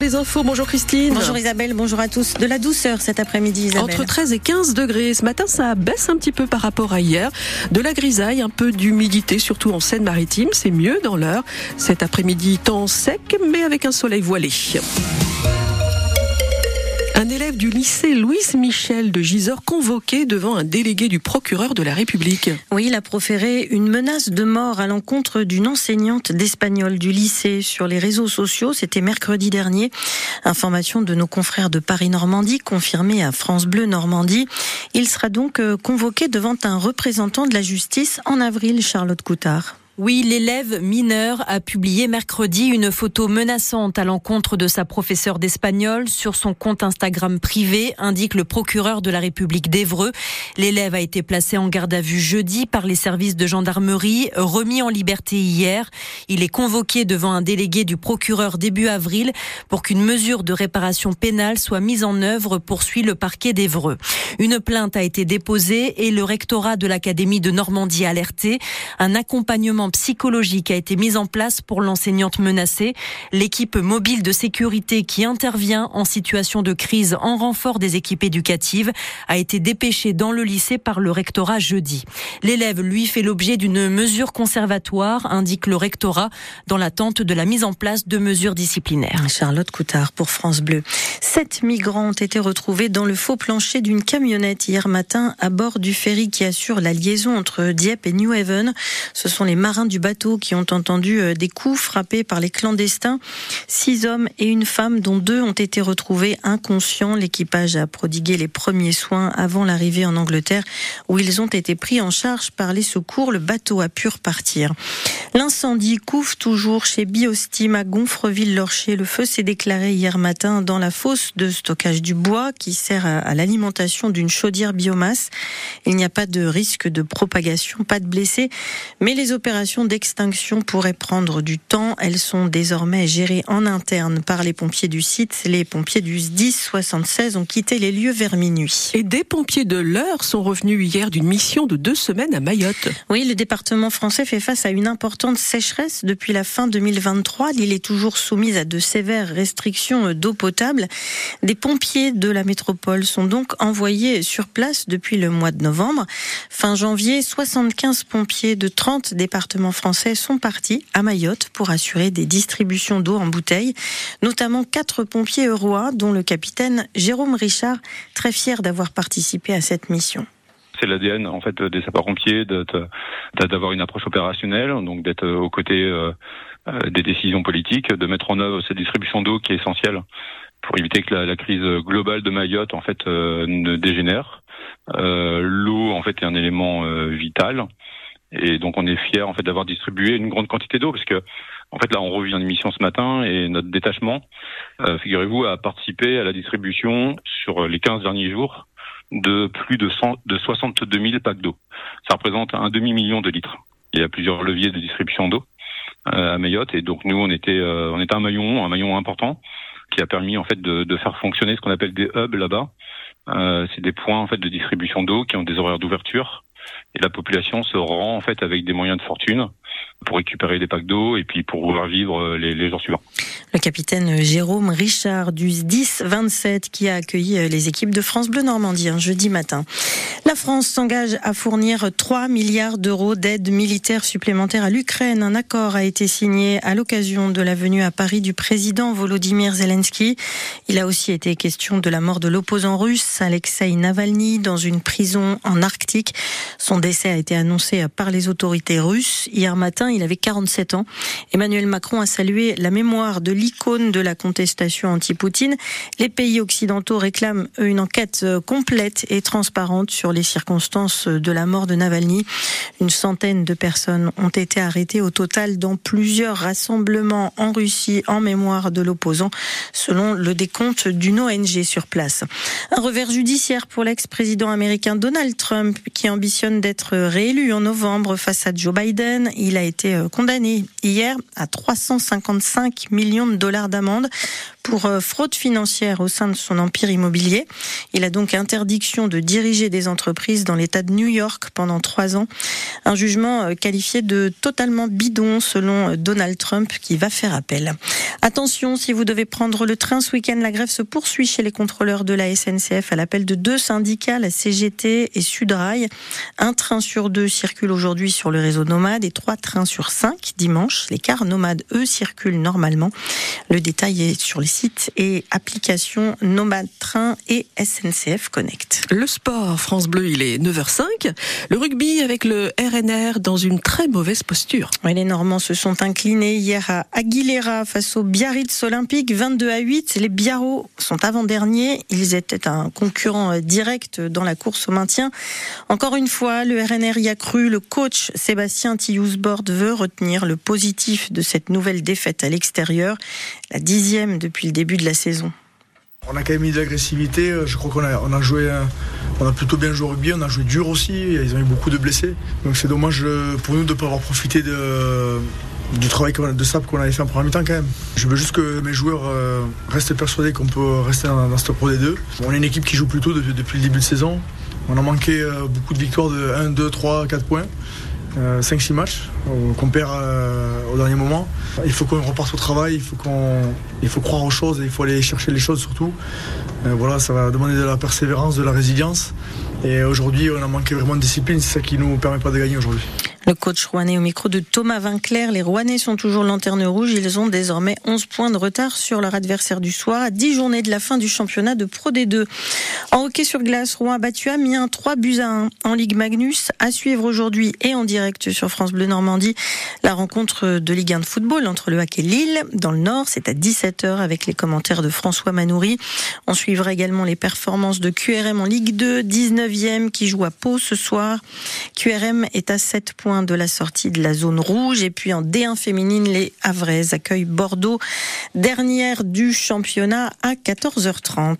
Les infos, bonjour Christine. Bonjour Isabelle, bonjour à tous. De la douceur cet après-midi Isabelle. Entre 13 et 15 degrés. Ce matin, ça baisse un petit peu par rapport à hier. De la grisaille, un peu d'humidité, surtout en Seine-Maritime. C'est mieux dans l'heure. Cet après-midi, temps sec, mais avec un soleil voilé. Un élève du lycée Louise Michel de Gisors convoqué devant un délégué du procureur de la République. Oui, il a proféré une menace de mort à l'encontre d'une enseignante d'espagnol du lycée sur les réseaux sociaux. C'était mercredi dernier. Information de nos confrères de Paris-Normandie, confirmée à France Bleu Normandie. Il sera donc euh, convoqué devant un représentant de la justice en avril, Charlotte Coutard. Oui, l'élève mineur a publié mercredi une photo menaçante à l'encontre de sa professeure d'espagnol sur son compte Instagram privé, indique le procureur de la République d'Evreux. L'élève a été placé en garde à vue jeudi par les services de gendarmerie, remis en liberté hier. Il est convoqué devant un délégué du procureur début avril pour qu'une mesure de réparation pénale soit mise en œuvre, poursuit le parquet d'Evreux. Une plainte a été déposée et le rectorat de l'Académie de Normandie alerté. Un accompagnement psychologique a été mise en place pour l'enseignante menacée. L'équipe mobile de sécurité qui intervient en situation de crise en renfort des équipes éducatives a été dépêchée dans le lycée par le rectorat jeudi. L'élève, lui, fait l'objet d'une mesure conservatoire, indique le rectorat, dans l'attente de la mise en place de mesures disciplinaires. Charlotte Coutard pour France Bleu. Sept migrants ont été retrouvés dans le faux plancher d'une camionnette hier matin à bord du ferry qui assure la liaison entre Dieppe et New Haven. Ce sont les marins du bateau qui ont entendu euh, des coups frappés par les clandestins. Six hommes et une femme, dont deux ont été retrouvés inconscients. L'équipage a prodigué les premiers soins avant l'arrivée en Angleterre, où ils ont été pris en charge par les secours. Le bateau a pu repartir. L'incendie couvre toujours chez Biostim à Gonfreville-Lorcher. Le feu s'est déclaré hier matin dans la fosse de stockage du bois qui sert à l'alimentation d'une chaudière biomasse. Il n'y a pas de risque de propagation, pas de blessés, mais les opérations d'extinction pourraient prendre du temps. Elles sont désormais gérées en interne par les pompiers du site. Les pompiers du 1076 ont quitté les lieux vers minuit. Et des pompiers de l'heure sont revenus hier d'une mission de deux semaines à Mayotte. Oui, le département français fait face à une importante sécheresse depuis la fin 2023. L'île est toujours soumise à de sévères restrictions d'eau potable. Des pompiers de la métropole sont donc envoyés sur place depuis le mois de novembre. Fin janvier, 75 pompiers de 30 départements français sont partis à Mayotte pour assurer des distributions d'eau en bouteille, notamment quatre pompiers eurois, dont le capitaine Jérôme Richard, très fier d'avoir participé à cette mission c'est l'ADN en fait des sapeurs-pompiers d'avoir une approche opérationnelle, donc d'être aux côtés euh, euh, des décisions politiques, de mettre en œuvre cette distribution d'eau qui est essentielle pour éviter que la, crise globale de Mayotte en fait euh, ne dégénère. L'eau en fait est un élément vital et donc on est fier en fait d'avoir distribué une grande quantité d'eau parce que en fait là on revient en émission ce matin et notre détachement, euh, figurez-vous, a participé à la distribution sur les 15 derniers jours de plus de, 100, de 62 000 packs d'eau. Ça représente un demi-million de litres. Il y a plusieurs leviers de distribution d'eau euh, à Mayotte et donc nous on était euh, on était un maillon un maillon important qui a permis en fait de, de faire fonctionner ce qu'on appelle des hubs là-bas. Euh, c'est des points en fait de distribution d'eau qui ont des horaires d'ouverture et la population se rend en fait avec des moyens de fortune pour récupérer des packs d'eau et puis pour pouvoir vivre euh, les, les jours suivants. Le capitaine Jérôme Richard du 10-27 qui a accueilli euh, les équipes de France Bleu Normandie un jeudi matin. La France s'engage à fournir 3 milliards d'euros d'aide militaire supplémentaire à l'Ukraine. Un accord a été signé à l'occasion de la venue à Paris du président Volodymyr Zelensky. Il a aussi été question de la mort de l'opposant russe Alexei Navalny dans une prison en Arctique. Son décès a été annoncé par les autorités russes hier matin il avait 47 ans. Emmanuel Macron a salué la mémoire de l'icône de la contestation anti-Poutine. Les pays occidentaux réclament une enquête euh, complète et transparente sur les circonstances de la mort de Navalny. Une centaine de personnes ont été arrêtées au total dans plusieurs rassemblements en Russie en mémoire de l'opposant, selon le décompte d'une ONG sur place. Un revers judiciaire pour l'ex-président américain Donald Trump, qui ambitionne d'être réélu en novembre face à Joe Biden. Il a été euh, condamné hier à 355 millions de dollars d'amende pour euh, fraude financière au sein de son empire immobilier. Il a donc interdiction de diriger des entreprises dans l'État de New York pendant trois ans. Un jugement euh, qualifié de totalement bidon selon Donald Trump qui va faire appel. Attention, si vous devez prendre le train ce week-end, la grève se poursuit chez les contrôleurs de la SNCF à l'appel de deux syndicats, la CGT et Sudrail. Un train sur deux circule aujourd'hui sur le réseau Nomade et trois trains sur cinq dimanche. Les cars nomades, eux, circulent normalement. Le détail est sur les sites et applications Nomade Train et SNCF Connect. Le sport, France Bleu, il est 9h05. Le rugby avec le RNR dans une très mauvaise posture. les Normands se sont inclinés hier à Aguilera face au Biarritz Olympique, 22 à 8. Les Biarros sont avant-derniers. Ils étaient un concurrent direct dans la course au maintien. Encore une fois, le RNR y a cru. Le coach Sébastien Tillousbord veut retenir le positif de cette nouvelle défaite à l'extérieur, la dixième depuis le début de la saison. On a quand même mis de l'agressivité. Je crois qu'on a, joué, on a plutôt bien joué au rugby. On a joué dur aussi. Ils ont eu beaucoup de blessés. Donc c'est dommage pour nous de ne pas avoir profité de, du travail de sable qu'on avait fait en première mi-temps quand même. Je veux juste que mes joueurs euh, restent persuadés qu'on peut rester dans, ce Pro D2. On est une équipe qui joue plutôt depuis, le début de saison. On a manqué euh, beaucoup de victoires de 1, 2, 3, 4 points. 5-6 euh, matchs qu'on perd au dernier moment. Il faut qu'on reparte au travail, il faut, qu'on, il faut croire aux choses et il faut aller chercher les choses surtout. voilà, ça va demander de la persévérance, de la résilience. Et aujourd'hui, on a manqué vraiment de discipline, c'est ça qui nous permet pas de gagner aujourd'hui. Le coach rouennais au micro de Thomas Vinclair. Les Rouennais sont toujours lanterne rouge. Ils ont désormais 11 points de retard sur leur adversaire du soir à 10 journées de la fin du championnat de Pro D2. En hockey sur glace, Rouen a battu Amiens 3 buts à 1 en Ligue Magnus. À suivre aujourd'hui et en direct sur France Bleu Normandie, la rencontre de Ligue 1 de football entre le Hack et Lille. Dans le Nord, c'est à 17h avec les commentaires de François Manoury. On suivra également les performances de QRM en Ligue 2, 19e qui joue à Pau ce soir. QRM est à 7 points de la sortie de la zone rouge. Et puis en D1 féminine, les Havrais accueillent Bordeaux, dernière du championnat à 14h30.